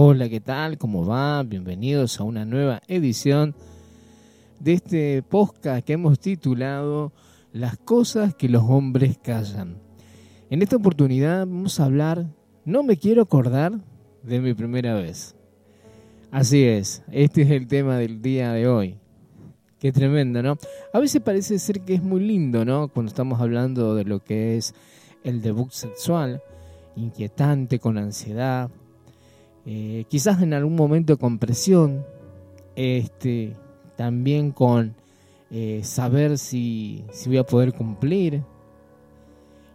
Hola, ¿qué tal? ¿Cómo va? Bienvenidos a una nueva edición de este podcast que hemos titulado Las cosas que los hombres callan. En esta oportunidad vamos a hablar, no me quiero acordar de mi primera vez. Así es, este es el tema del día de hoy. Qué tremendo, ¿no? A veces parece ser que es muy lindo, ¿no? Cuando estamos hablando de lo que es el debut sexual, inquietante, con ansiedad, eh, quizás en algún momento con presión, este, también con eh, saber si, si voy a poder cumplir.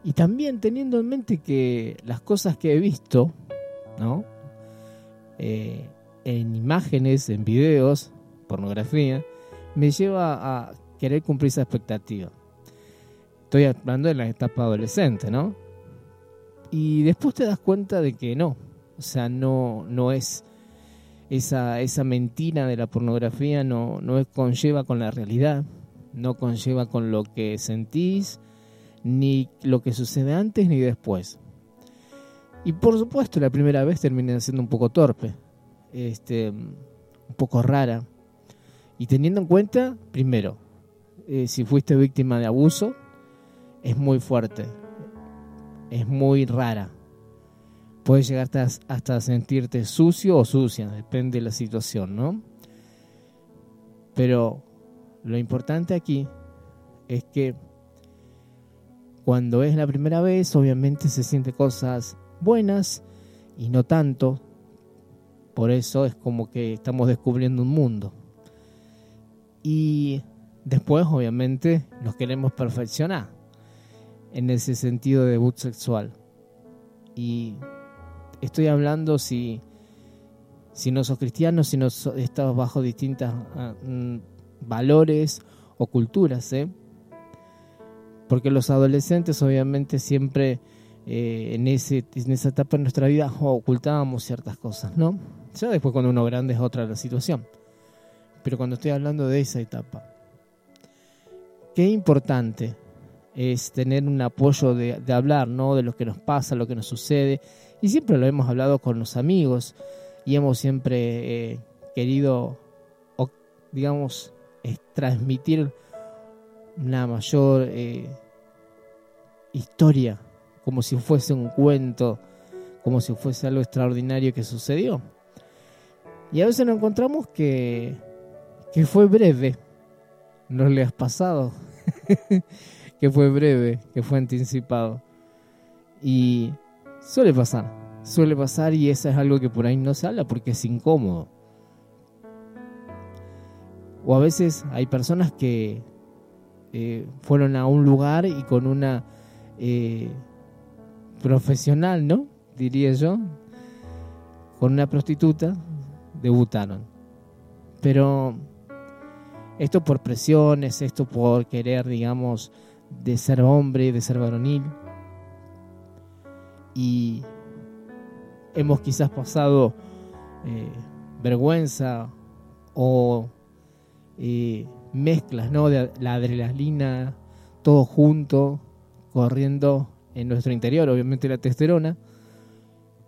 Y también teniendo en mente que las cosas que he visto, ¿no? Eh, en imágenes, en videos, pornografía, me lleva a querer cumplir esa expectativa. Estoy hablando de la etapa adolescente, ¿no? Y después te das cuenta de que no, o sea, no, no es esa, esa mentira de la pornografía, no, no conlleva con la realidad, no conlleva con lo que sentís, ni lo que sucede antes ni después. Y por supuesto, la primera vez termina siendo un poco torpe, este, un poco rara. Y teniendo en cuenta, primero, eh, si fuiste víctima de abuso, es muy fuerte, es muy rara puedes llegar hasta, sentirte sucio o sucia, depende de la situación, ¿no? Pero lo importante aquí es que cuando es la primera vez, obviamente se siente cosas buenas y no tanto. Por eso es como que estamos descubriendo un mundo. Y después, obviamente, nos queremos perfeccionar en ese sentido de debut sexual. Y estoy hablando si, si no sos cristiano, si no estás bajo distintos ah, mm, valores o culturas, ¿eh? Porque los adolescentes obviamente siempre eh, en, ese, en esa etapa de nuestra vida ocultábamos ciertas cosas, ¿no? Ya después cuando uno grande es otra la situación. Pero cuando estoy hablando de esa etapa, qué importante es tener un apoyo de, hablar, ¿no? De lo que nos pasa, lo que nos sucede y siempre lo hemos hablado con los amigos y hemos siempre eh, querido, digamos, transmitir una mayor eh, historia, como si fuese un cuento, como si fuese algo extraordinario que sucedió. Y a veces nos encontramos que, que fue breve, no le has pasado, que fue breve, que fue anticipado. Y Suele pasar, suele pasar y eso es algo que por ahí no se habla porque es incómodo. O a veces hay personas que eh, fueron a un lugar y con una eh, profesional, ¿no? Diría yo, con una prostituta, debutaron. Pero esto por presiones, esto por querer, digamos, de ser hombre, de ser varonil y hemos quizás pasado eh, vergüenza o eh, mezclas ¿no? de la adrenalina, todo junto, corriendo en nuestro interior, obviamente la testosterona,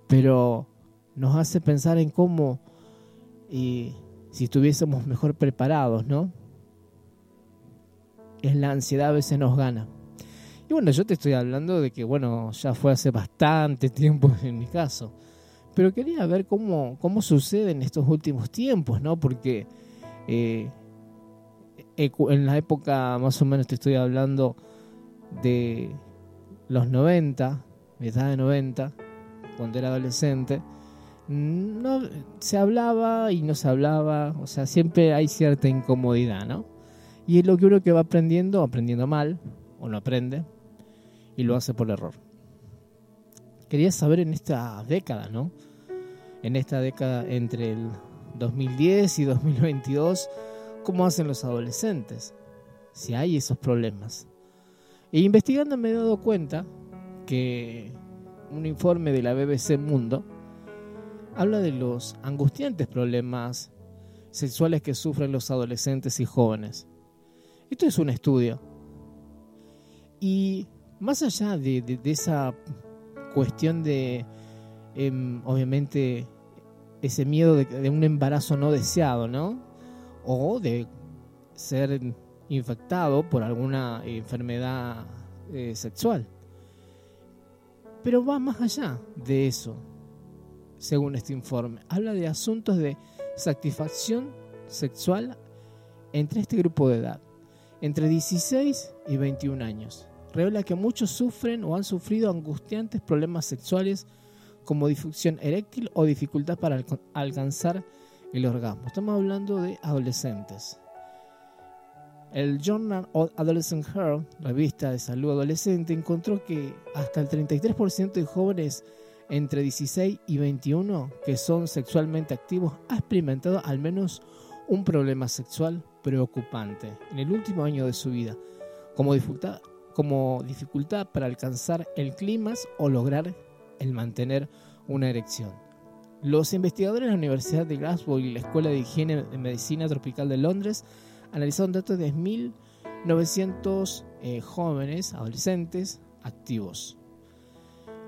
pero nos hace pensar en cómo eh, si estuviésemos mejor preparados, ¿no? Es la ansiedad a veces nos gana. Y bueno, yo te estoy hablando de que, bueno, ya fue hace bastante tiempo en mi caso. Pero quería ver cómo, cómo sucede en estos últimos tiempos, ¿no? Porque eh, en la época, más o menos te estoy hablando de los 90, edad de 90, cuando era adolescente, no, se hablaba y no se hablaba, o sea, siempre hay cierta incomodidad, ¿no? Y es lo que uno que va aprendiendo, aprendiendo mal, o no aprende, y lo hace por error. Quería saber en esta década, ¿no? En esta década entre el 2010 y 2022, ¿cómo hacen los adolescentes? Si hay esos problemas. E investigando me he dado cuenta que un informe de la BBC Mundo habla de los angustiantes problemas sexuales que sufren los adolescentes y jóvenes. Esto es un estudio. Y más allá de, esa cuestión de, em, obviamente, ese miedo de, un embarazo no deseado, ¿no? O de ser infectado por alguna enfermedad eh, sexual. Pero va más allá de eso, según este informe. Habla de asuntos de satisfacción sexual entre este grupo de edad, entre 16 y 21 años. Revela que muchos sufren o han sufrido angustiantes problemas sexuales como disfunción eréctil o dificultad para alcanzar el orgasmo. Estamos hablando de adolescentes. El Journal of Adolescent Health, revista de salud adolescente, encontró que hasta el 33% de jóvenes entre 16 y 21 que son sexualmente activos ha experimentado al menos un problema sexual preocupante en el último año de su vida, como dificultad, como dificultad para alcanzar el clímax o lograr el mantener una erección. Los investigadores de la Universidad de Glasgow y la Escuela de Higiene de Medicina Tropical de Londres analizaron datos de 1.900 eh, jóvenes, adolescentes, activos.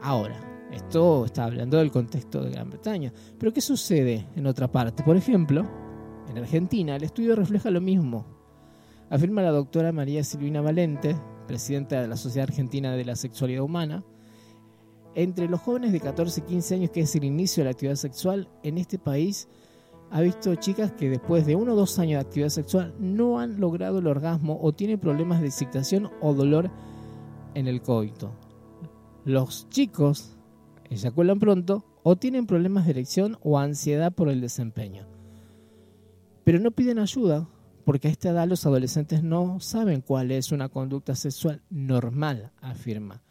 Ahora, esto está hablando del contexto de Gran Bretaña, pero ¿qué sucede en otra parte? Por ejemplo, en Argentina el estudio refleja lo mismo. Afirma la doctora María Silvina Valente, presidenta de la Sociedad Argentina de la Sexualidad Humana, entre los jóvenes de 14 y 15 años, que es el inicio de la actividad sexual, en este país ha visto chicas que después de uno o dos años de actividad sexual no han logrado el orgasmo o tienen problemas de excitación o dolor en el coito. Los chicos eyaculan pronto o tienen problemas de erección o ansiedad por el desempeño. Pero no piden ayuda porque a esta edad los adolescentes no saben cuál es una conducta sexual normal, afirma.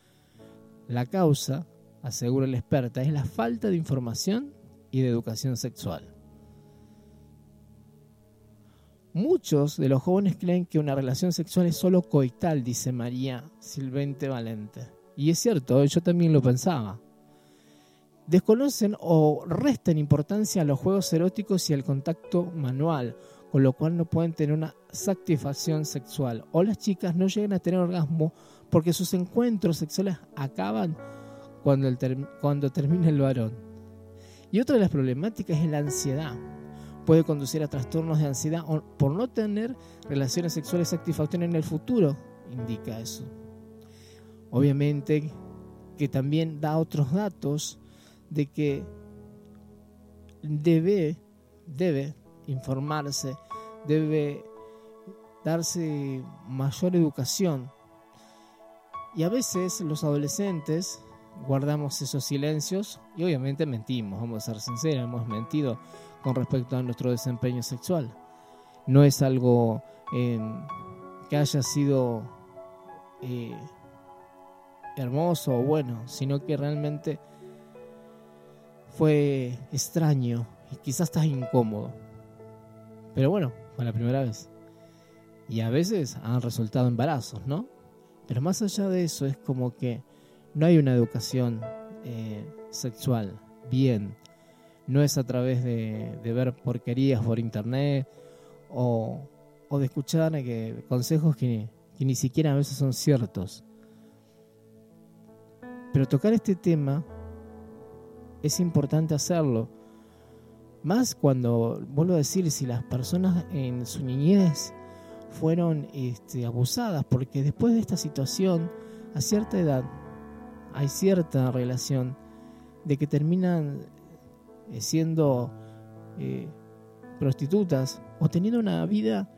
La causa, asegura la experta, es la falta de información y de educación sexual. Muchos de los jóvenes creen que una relación sexual es solo coital, dice María Silvente Valente. Y es cierto, yo también lo pensaba. Desconocen o restan importancia a los juegos eróticos y al contacto manual, con lo cual no pueden tener una satisfacción sexual. O las chicas no llegan a tener orgasmo porque sus encuentros sexuales acaban cuando, cuando termina el varón. Y otra de las problemáticas es la ansiedad puede conducir a trastornos de ansiedad por no tener relaciones sexuales satisfactorias en el futuro, indica eso. Obviamente que también da otros datos de que debe, debe informarse, debe darse mayor educación. Y a veces los adolescentes guardamos esos silencios y obviamente mentimos, vamos a ser sinceros, hemos mentido con respecto a nuestro desempeño sexual. No es algo em, que haya sido eh, hermoso o bueno, sino que realmente fue extraño y quizás estás incómodo. Pero bueno, fue la primera vez. Y a veces han resultado embarazos, ¿no? Pero más allá de eso es como que no hay una educación eh, sexual bien no es a través de, ver porquerías por internet o, de escuchar que, consejos que ni siquiera a veces son ciertos. Pero tocar este tema es importante hacerlo. Más cuando, vuelvo a decir, si las personas en su niñez fueron este, abusadas, porque después de esta situación, a cierta edad, hay cierta relación de que terminan eh, siendo eh, prostitutas o teniendo una vida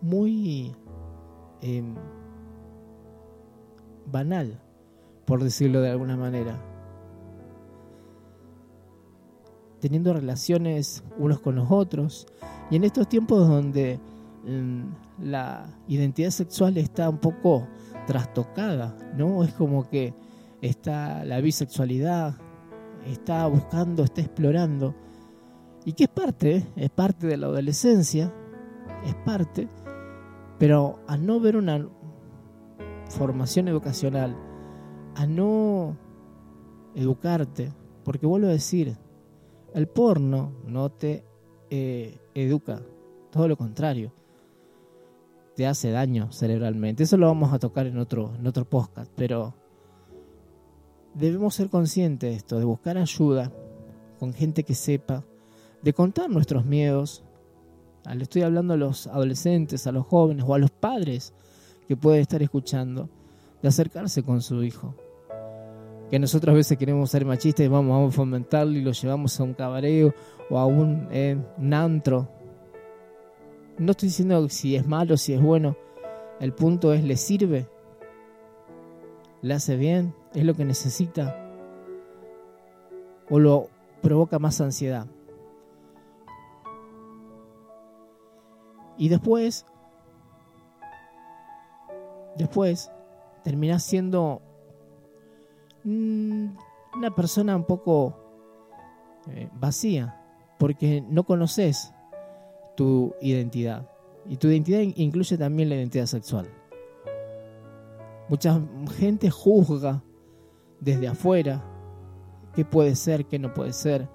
muy em, banal, por decirlo de alguna manera. Teniendo relaciones unos con los otros. Y en estos tiempos donde em, la identidad sexual está un poco trastocada, ¿no? Es como que está la bisexualidad, está buscando, está explorando. Y que es parte, es parte de la adolescencia, es parte, pero a no ver una formación educacional, a no educarte, porque vuelvo a decir, el porno no te eh, educa, todo lo contrario, te hace daño cerebralmente. Eso lo vamos a tocar en otro, en otro podcast, pero debemos ser conscientes de esto, de buscar ayuda con gente que sepa, de contar nuestros miedos. Le estoy hablando a los adolescentes, a los jóvenes o a los padres que pueden estar escuchando, de acercarse con su hijo. Que nosotros a veces queremos ser machistas y vamos, a fomentarlo y lo llevamos a un cabareo o a un, eh, un antro. No estoy diciendo si es malo, si es bueno. El punto es, ¿le sirve? ¿Le hace bien? ¿Es lo que necesita? ¿O lo provoca más ansiedad? Y después, después, terminás siendo una persona un poco eh, vacía, porque no conoces tu identidad. Y tu identidad incluye también la identidad sexual. Mucha gente juzga desde afuera qué puede ser, qué no puede ser.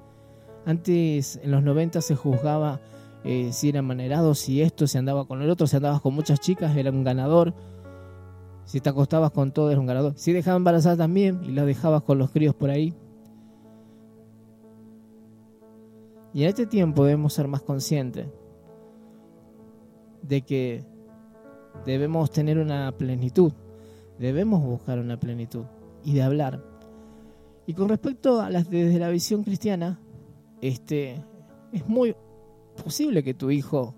Antes, en los 90, se juzgaba eh, si era manerado, si esto, si andaba con el otro, si andabas con muchas chicas, era un ganador. Si te acostabas con todo, era un ganador. Si dejaba embarazada también y la dejabas con los críos por ahí. Y en este tiempo debemos ser más conscientes de que debemos tener una plenitud, debemos buscar una plenitud y de hablar. Y con respecto a las desde la visión cristiana, este es muy posible que tu hijo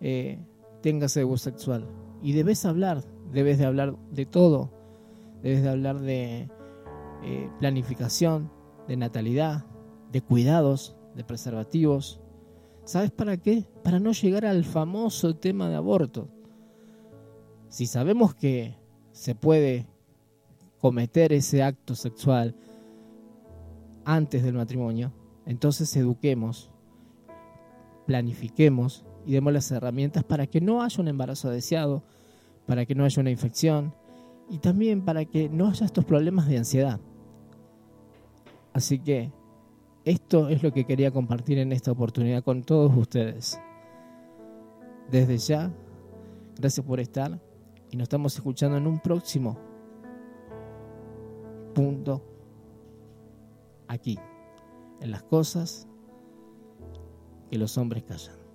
eh, tenga sexual y debes hablar, debes de hablar de todo, debes de hablar de eh, planificación, de natalidad, de cuidados, de preservativos, ¿Sabes para qué? Para no llegar al famoso tema de aborto. Si sabemos que se puede cometer ese acto sexual antes del matrimonio, entonces eduquemos, planifiquemos y demos las herramientas para que no haya un embarazo deseado, para que no haya una infección y también para que no haya estos problemas de ansiedad. Así que esto es lo que quería compartir en esta oportunidad con todos ustedes. Desde ya, gracias por estar y nos estamos escuchando en un próximo punto aquí, en las cosas que los hombres callan.